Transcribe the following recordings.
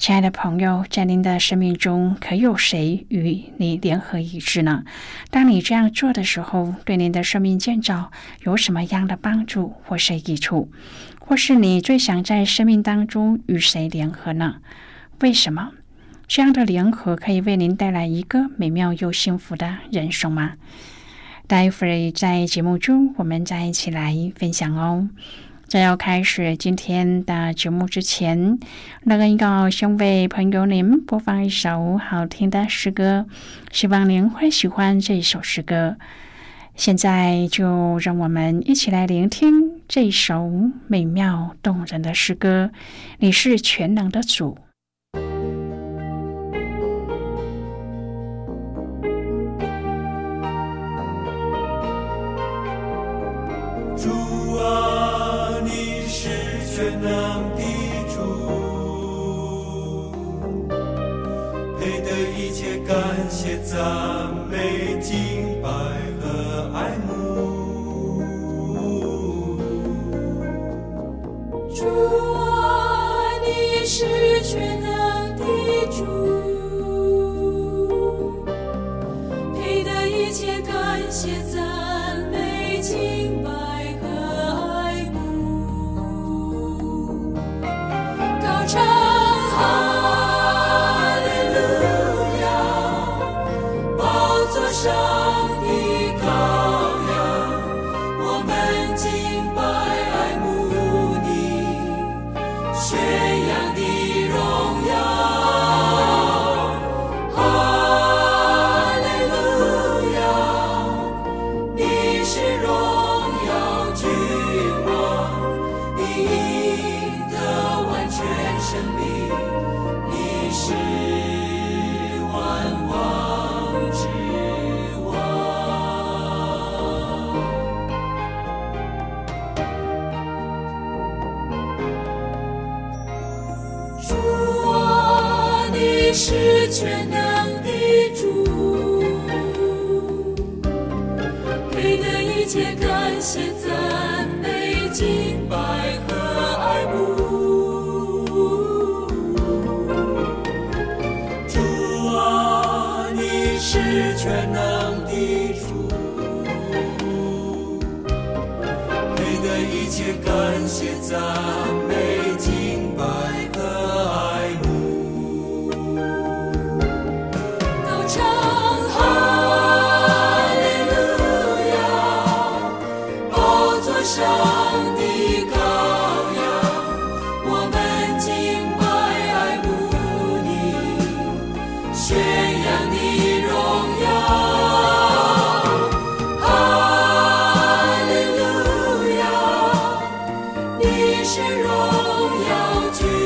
亲爱的朋友，在您的生命中，可有谁与你联合一致呢？当你这样做的时候，对您的生命建造有什么样的帮助或是益处？或是你最想在生命当中与谁联合呢？为什么这样的联合可以为您带来一个美妙又幸福的人生吗？待会儿在节目中，我们再一起来分享哦。在要开始今天的节目之前，那个要先为朋友您播放一首好听的诗歌，希望您会喜欢这一首诗歌。现在就让我们一起来聆听这首美妙动人的诗歌。你是全能的主。赞美、敬拜和爱慕，主啊，你是能一切感谢赞美敬拜和爱慕。主啊你是全能的主一切感谢赞美。是荣耀局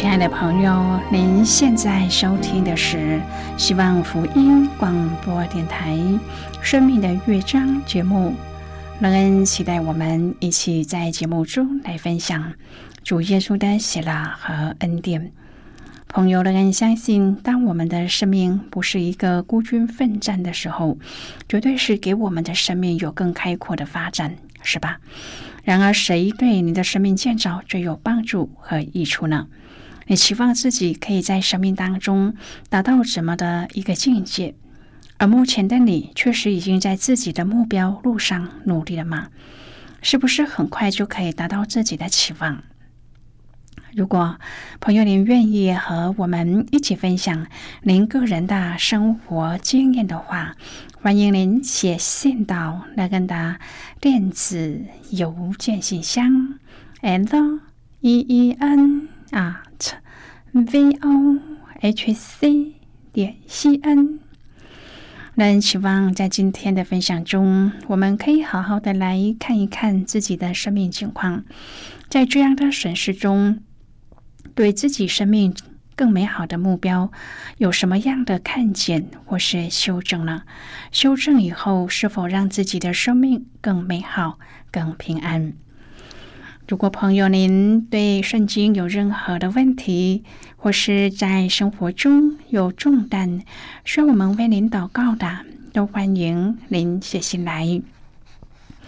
亲爱的朋友，您现在收听的是希望福音广播电台《生命的乐章》节目。乐恩期待我们一起在节目中来分享主耶稣的喜乐和恩典。朋友，乐恩相信，当我们的生命不是一个孤军奋战的时候，绝对是给我们的生命有更开阔的发展，是吧？然而，谁对你的生命建造最有帮助和益处呢？你期望自己可以在生命当中达到怎么的一个境界？而目前的你确实已经在自己的目标路上努力了吗？是不是很快就可以达到自己的期望？如果朋友您愿意和我们一起分享您个人的生活经验的话，欢迎您写信到那根的电子邮件信箱 l e e n at v o h c 点 c n。那希望在今天的分享中，我们可以好好的来看一看自己的生命情况，在这样的审视中，对自己生命更美好的目标有什么样的看见或是修正呢？修正以后，是否让自己的生命更美好、更平安？如果朋友您对圣经有任何的问题，或是在生活中有重担需要我们为您祷告的，都欢迎您写信来。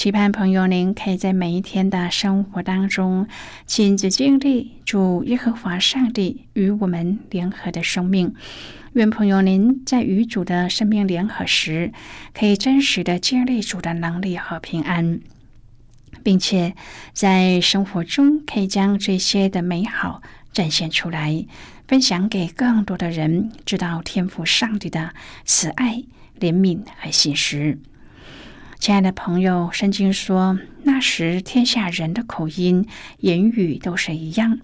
期盼朋友您可以在每一天的生活当中，亲自经历主耶和华上帝与我们联合的生命。愿朋友您在与主的生命联合时，可以真实的经历主的能力和平安，并且在生活中可以将这些的美好展现出来，分享给更多的人，知道天赋上帝的慈爱、怜悯和信实。亲爱的朋友，圣经说，那时天下人的口音、言语都是一样。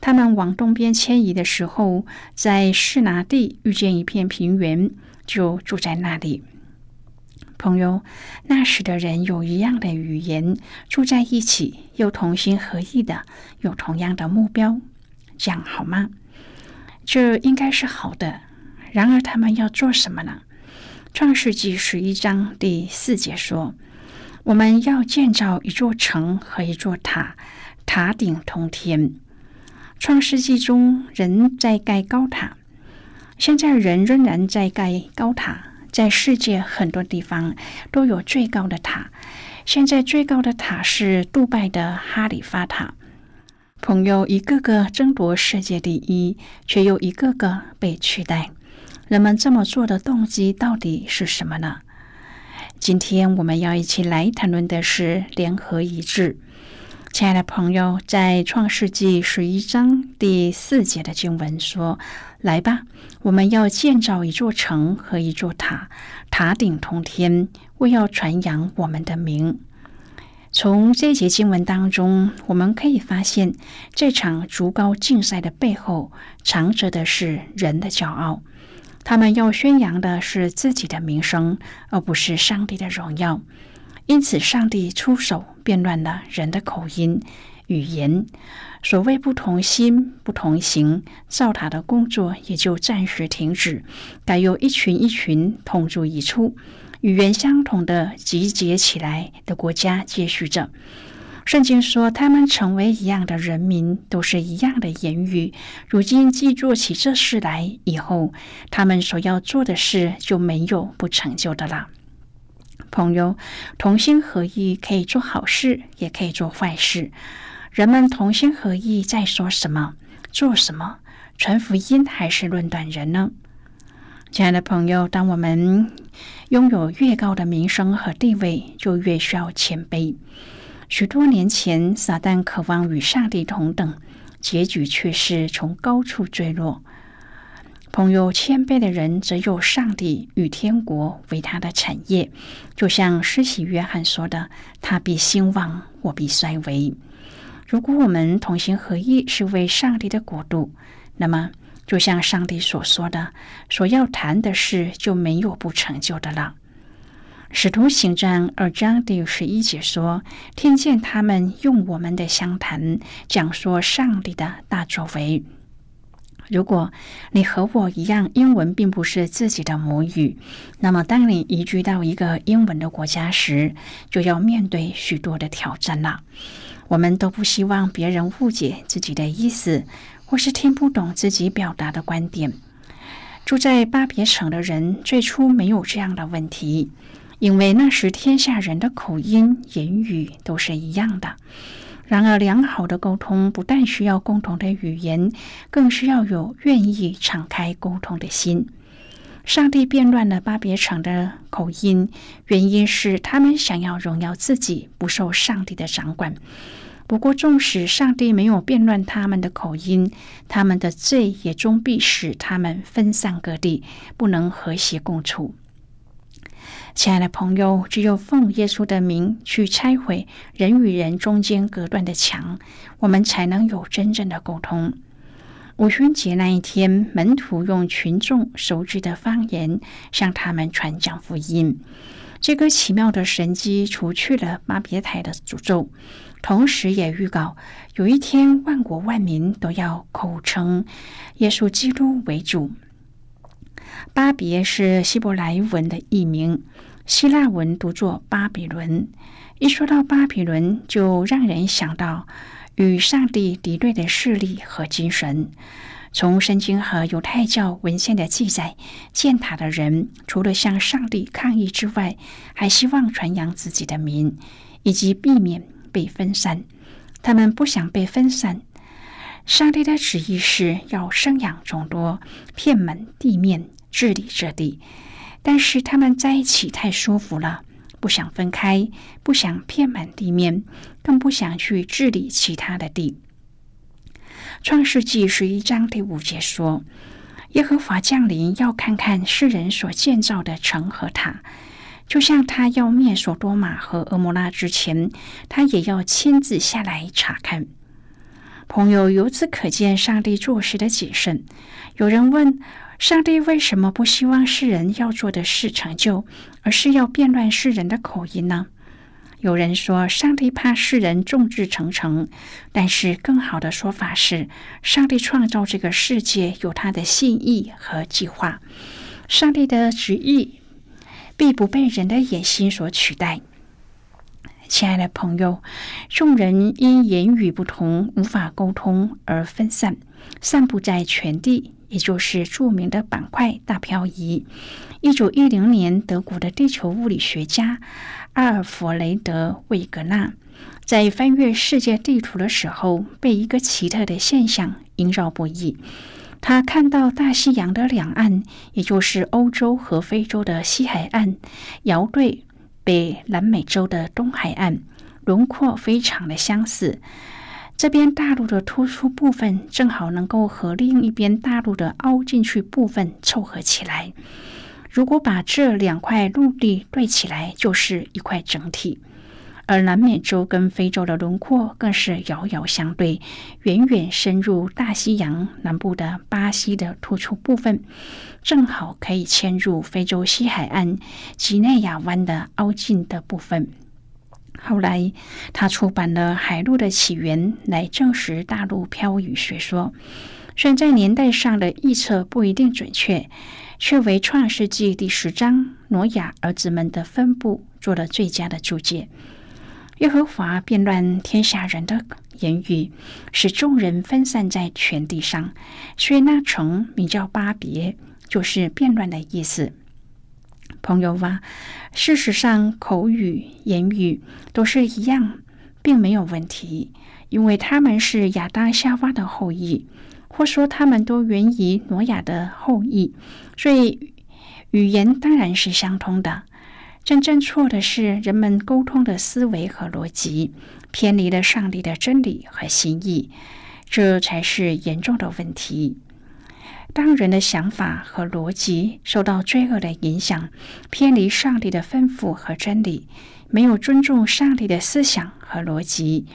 他们往东边迁移的时候，在士拿地遇见一片平原，就住在那里。朋友，那时的人有一样的语言，住在一起，又同心合意的，有同样的目标，这样好吗？这应该是好的。然而，他们要做什么呢？创世纪十一章第四节说：“我们要建造一座城和一座塔，塔顶通天。”创世纪中，人在盖高塔，现在人仍然在盖高塔。在世界很多地方都有最高的塔。现在最高的塔是杜拜的哈利法塔。朋友一个个争夺世界第一，却又一个个被取代。人们这么做的动机到底是什么呢？今天我们要一起来谈论的是联合一致。亲爱的朋友，在创世纪十一章第四节的经文说：“来吧，我们要建造一座城和一座塔，塔顶通天，为要传扬我们的名。”从这节经文当中，我们可以发现，这场竹高竞赛的背后，藏着的是人的骄傲。他们要宣扬的是自己的名声，而不是上帝的荣耀。因此，上帝出手变乱了人的口音、语言。所谓不同心、不同行，造塔的工作也就暂时停止，改由一群一群同住一处、语言相同的集结起来的国家接续着。圣经说，他们成为一样的人民，都是一样的言语。如今既做起这事来，以后他们所要做的事就没有不成就的了。朋友，同心合意可以做好事，也可以做坏事。人们同心合意在说什么、做什么？传福音还是论断人呢？亲爱的朋友，当我们拥有越高的名声和地位，就越需要谦卑。许多年前，撒旦渴望与上帝同等，结局却是从高处坠落。朋友，谦卑的人则有上帝与天国为他的产业。就像施洗约翰说的：“他必兴旺，我必衰微。”如果我们同心合意是为上帝的国度，那么就像上帝所说的，所要谈的事就没有不成就的了。使徒行传二章第十一节说：“听见他们用我们的相谈讲说上帝的大作为。”如果你和我一样，英文并不是自己的母语，那么当你移居到一个英文的国家时，就要面对许多的挑战了。我们都不希望别人误解自己的意思，或是听不懂自己表达的观点。住在巴别城的人最初没有这样的问题，因为那时天下人的口音、言语都是一样的。然而，良好的沟通不但需要共同的语言，更需要有愿意敞开沟通的心。上帝变乱了巴别城的口音，原因是他们想要荣耀自己，不受上帝的掌管。不过，纵使上帝没有变乱他们的口音，他们的罪也终必使他们分散各地，不能和谐共处。亲爱的朋友，只有奉耶稣的名去拆毁人与人中间隔断的墙，我们才能有真正的沟通。五旬节那一天，门徒用群众熟知的方言向他们传讲福音。这个奇妙的神迹除去了巴别塔的诅咒，同时也预告有一天万国万民都要口称耶稣基督为主。巴别是希伯来文的译名，希腊文读作巴比伦。一说到巴比伦，就让人想到与上帝敌对的势力和精神。从圣经和犹太教文献的记载，建塔的人除了向上帝抗议之外，还希望传扬自己的名，以及避免被分散。他们不想被分散。上帝的旨意是要生养众多，遍满地面。治理这地，但是他们在一起太舒服了，不想分开，不想遍满地面，更不想去治理其他的地。创世纪十一章第五节说：“耶和华降临，要看看世人所建造的城和塔，就像他要灭索多玛和俄摩拉之前，他也要亲自下来查看。”朋友，由此可见上帝做事的谨慎。有人问。上帝为什么不希望世人要做的事成就，而是要变乱世人的口音呢？有人说，上帝怕世人众志成城，但是更好的说法是，上帝创造这个世界有他的心意和计划，上帝的旨意必不被人的野心所取代。亲爱的朋友，众人因言语不同，无法沟通而分散，散布在全地。也就是著名的板块大漂移。一九一零年，德国的地球物理学家阿尔弗雷德·魏格纳在翻阅世界地图的时候，被一个奇特的现象萦绕不已。他看到大西洋的两岸，也就是欧洲和非洲的西海岸，遥对北南美洲的东海岸，轮廓非常的相似。这边大陆的突出部分正好能够和另一边大陆的凹进去部分凑合起来。如果把这两块陆地对起来，就是一块整体。而南美洲跟非洲的轮廓更是遥遥相对，远远深入大西洋南部的巴西的突出部分，正好可以嵌入非洲西海岸几内亚湾的凹进的部分。后来，他出版了《海陆的起源》，来证实大陆漂移学说。虽然在年代上的预测不一定准确，却为《创世纪》第十章挪亚儿子们的分布做了最佳的注解。耶和华变乱天下人的言语，使众人分散在全地上，所以那城名叫巴别，就是变乱的意思。朋友啊，事实上，口语、言语都是一样，并没有问题，因为他们是亚当夏娃的后裔，或说他们都源于挪亚的后裔，所以语言当然是相通的。真正错的是人们沟通的思维和逻辑偏离了上帝的真理和心意，这才是严重的问题。当人的想法和逻辑受到罪恶的影响，偏离上帝的吩咐和真理，没有尊重上帝的思想和逻辑，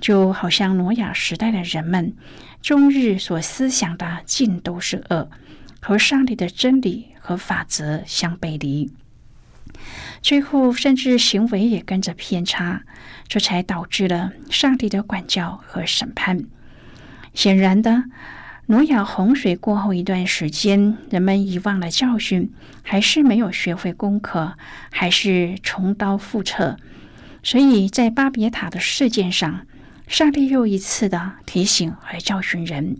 就好像挪亚时代的人们，终日所思想的尽都是恶，和上帝的真理和法则相背离，最后甚至行为也跟着偏差，这才导致了上帝的管教和审判。显然的。挪亚洪水过后一段时间，人们遗忘了教训，还是没有学会功课，还是重蹈覆辙。所以在巴别塔的事件上，上帝又一次的提醒和教训人：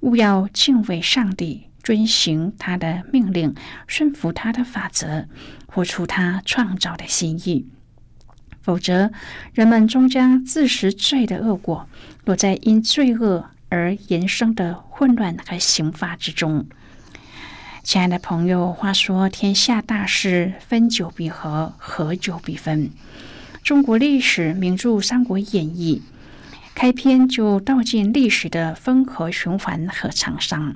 勿要敬畏上帝，遵循他的命令，顺服他的法则，活出他创造的心意。否则，人们终将自食罪的恶果，落在因罪恶。而延伸的混乱和刑罚之中，亲爱的朋友，话说天下大事，分久必合，合久必分。中国历史名著《三国演义》开篇就道尽历史的分合循环和沧桑。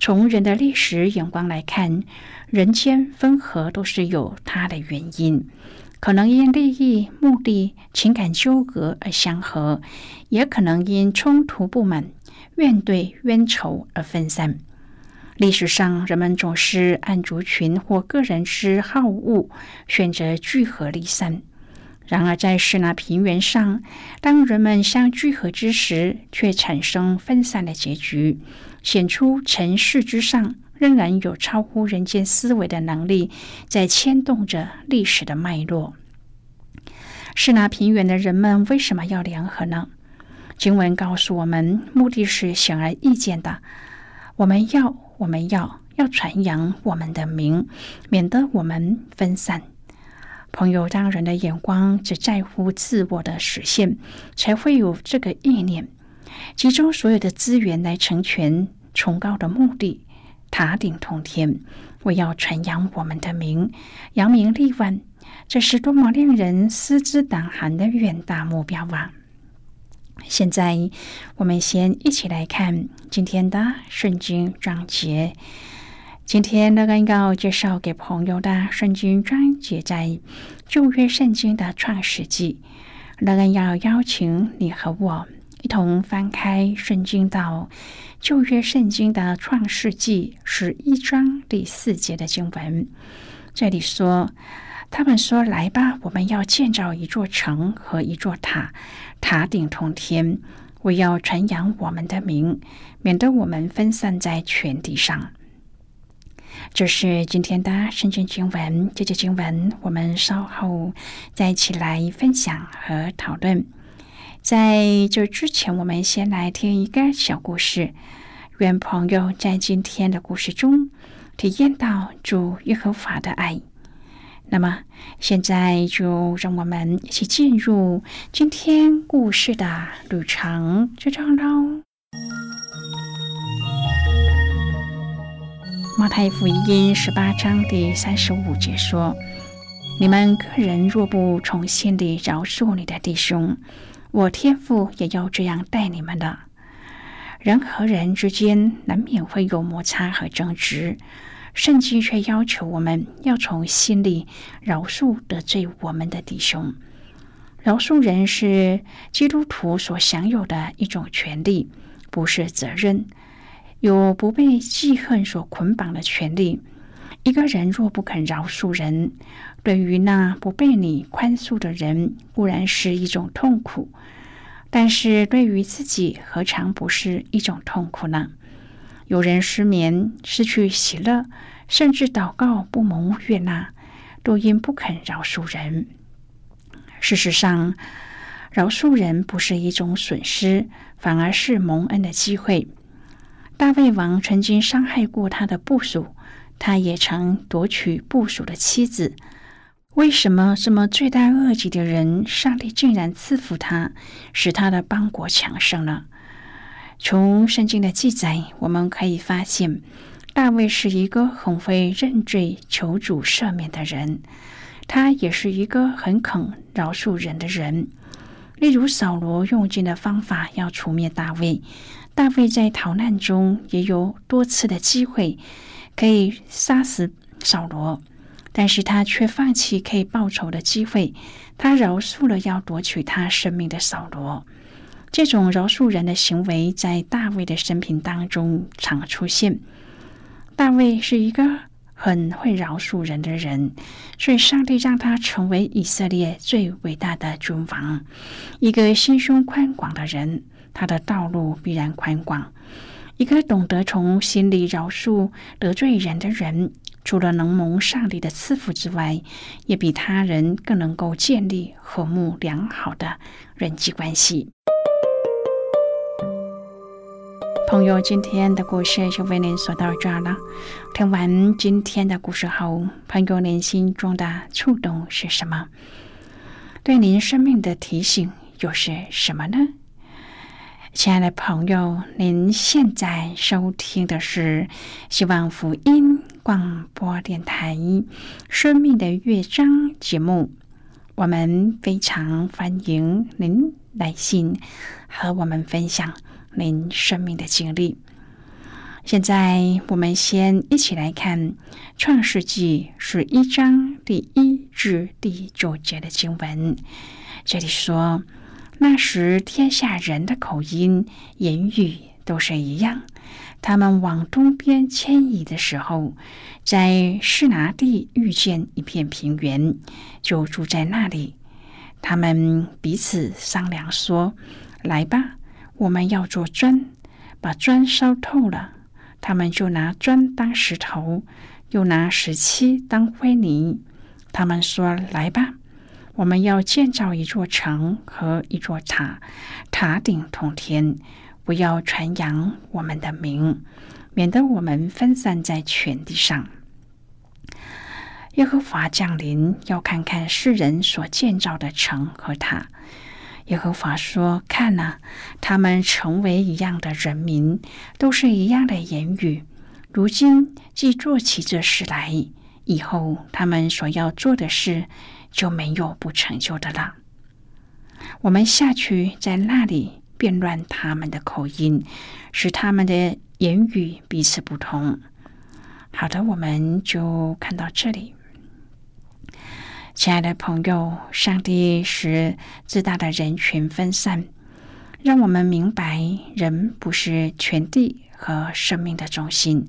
从人的历史眼光来看，人间分合都是有它的原因。可能因利益、目的、情感纠葛而相合，也可能因冲突、不满、怨怼、冤仇而分散。历史上，人们总是按族群或个人之好恶选择聚合离散。然而，在施那平原上，当人们相聚合之时，却产生分散的结局，显出尘世之上。仍然有超乎人间思维的能力，在牵动着历史的脉络。是那平原的人们为什么要联合呢？经文告诉我们，目的是显而易见的：我们要，我们要，要传扬我们的名，免得我们分散。朋友，当人的眼光只在乎自我的实现，才会有这个意念，集中所有的资源来成全崇高的目的。塔顶通天，我要传扬我们的名，扬名立万，这是多么令人思之胆寒的远大目标啊！现在，我们先一起来看今天的圣经章节。今天乐恩要介绍给朋友的圣经章节在旧约圣经的创世纪。乐恩要邀请你和我一同翻开圣经到。旧约圣经的创世纪十一章第四节的经文，这里说：“他们说，来吧，我们要建造一座城和一座塔，塔顶通天。我要传扬我们的名，免得我们分散在全地上。”这是今天的圣经经文。这节经文我们稍后再一起来分享和讨论。在这之前，我们先来听一个小故事。愿朋友在今天的故事中体验到主耶和华的爱。那么，现在就让我们一起进入今天故事的旅程之中喽。马太福音十八章第三十五节说：“你们个人若不从心里饶恕你的弟兄，”我天父也要这样待你们的。人和人之间难免会有摩擦和争执，圣经却要求我们要从心里饶恕得罪我们的弟兄。饶恕人是基督徒所享有的一种权利，不是责任，有不被记恨所捆绑的权利。一个人若不肯饶恕人，对于那不被你宽恕的人，固然是一种痛苦；但是对于自己，何尝不是一种痛苦呢？有人失眠、失去喜乐，甚至祷告不蒙悦纳，都因不肯饶恕人。事实上，饶恕人不是一种损失，反而是蒙恩的机会。大卫王曾经伤害过他的部属。他也曾夺取部属的妻子。为什么这么罪大恶极的人，上帝竟然赐福他，使他的邦国强盛呢？从圣经的记载，我们可以发现，大卫是一个很会认罪求主赦免的人，他也是一个很肯饶恕人的人。例如，扫罗用尽的方法要除灭大卫，大卫在逃难中也有多次的机会可以杀死扫罗，但是他却放弃可以报仇的机会，他饶恕了要夺取他生命的扫罗。这种饶恕人的行为，在大卫的生平当中常出现。大卫是一个很会饶恕人的人，所以上帝让他成为以色列最伟大的君王。一个心胸宽广的人，他的道路必然宽广。一个懂得从心里饶恕得罪人的人，除了能蒙上帝的赐福之外，也比他人更能够建立和睦良好的人际关系。朋友，今天的故事就为您说到这儿了。听完今天的故事后，朋友您心中的触动是什么？对您生命的提醒又是什么呢？亲爱的朋友，您现在收听的是希望福音广播电台《生命的乐章》节目。我们非常欢迎您来信和我们分享。您生命的经历。现在，我们先一起来看《创世纪》十一章第一至第九节的经文。这里说：“那时，天下人的口音、言语都是一样。他们往东边迁移的时候，在士拿地遇见一片平原，就住在那里。他们彼此商量说：‘来吧。’”我们要做砖，把砖烧透了，他们就拿砖当石头，又拿石漆当灰泥。他们说：“来吧，我们要建造一座城和一座塔，塔顶通天，不要传扬我们的名，免得我们分散在全地上。”耶和华降临，要看看世人所建造的城和塔。耶和华说：“看呐，他们成为一样的人民，都是一样的言语。如今既做起这事来，以后他们所要做的事就没有不成就的了。我们下去，在那里变乱他们的口音，使他们的言语彼此不同。”好的，我们就看到这里。亲爱的朋友，上帝使自大的人群分散，让我们明白人不是全地和生命的中心，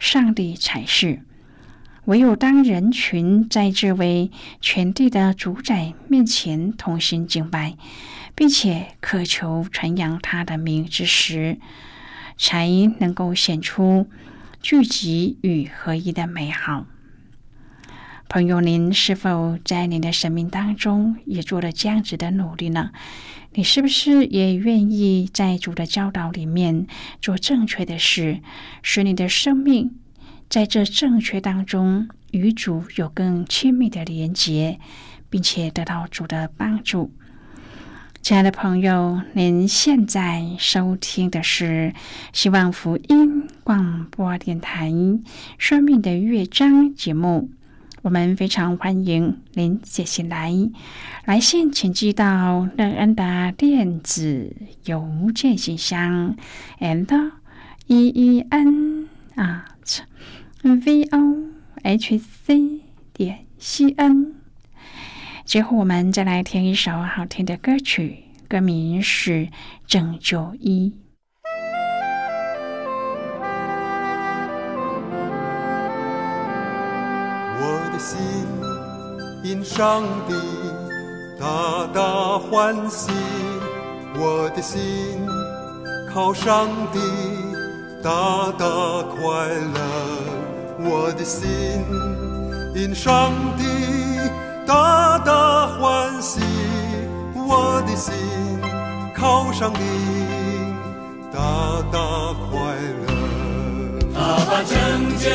上帝才是。唯有当人群在这位全地的主宰面前同心敬拜，并且渴求传扬他的名之时，才能够显出聚集与合一的美好。朋友，您是否在您的生命当中也做了这样子的努力呢？你是不是也愿意在主的教导里面做正确的事，使你的生命在这正确当中与主有更亲密的连结，并且得到主的帮助？亲爱的朋友，您现在收听的是希望福音广播电台《生命的乐章》节目。我们非常欢迎您写信来，来信请寄到乐恩的电子邮件信箱，and e e n 啊 at v o h c 点 c n。最后，我们再来听一首好听的歌曲，歌名是《拯救一》。我的心因上帝大大欢喜，我的心靠上帝大大快乐，我的心因上帝大大欢喜，我的心靠上帝大大快乐。他把拯救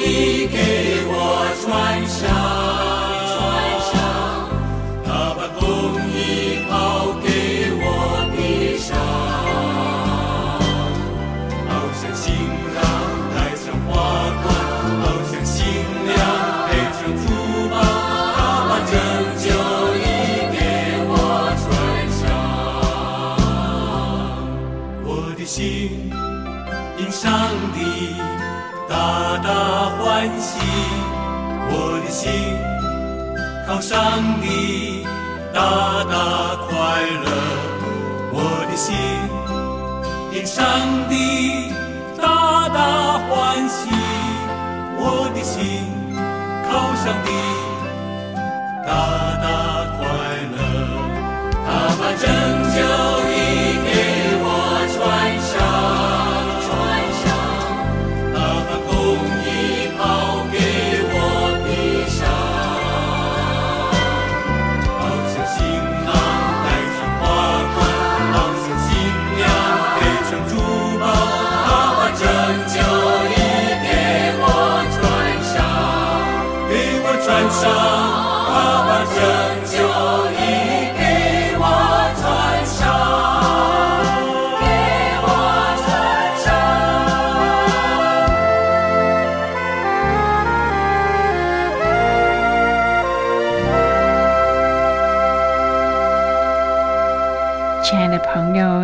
衣给我穿上。心因上帝大大欢喜，我的心靠上帝大大快乐，我的心因上帝大大欢喜，我的心靠上帝大大快乐，他把拯救。船上，爸爸拯救。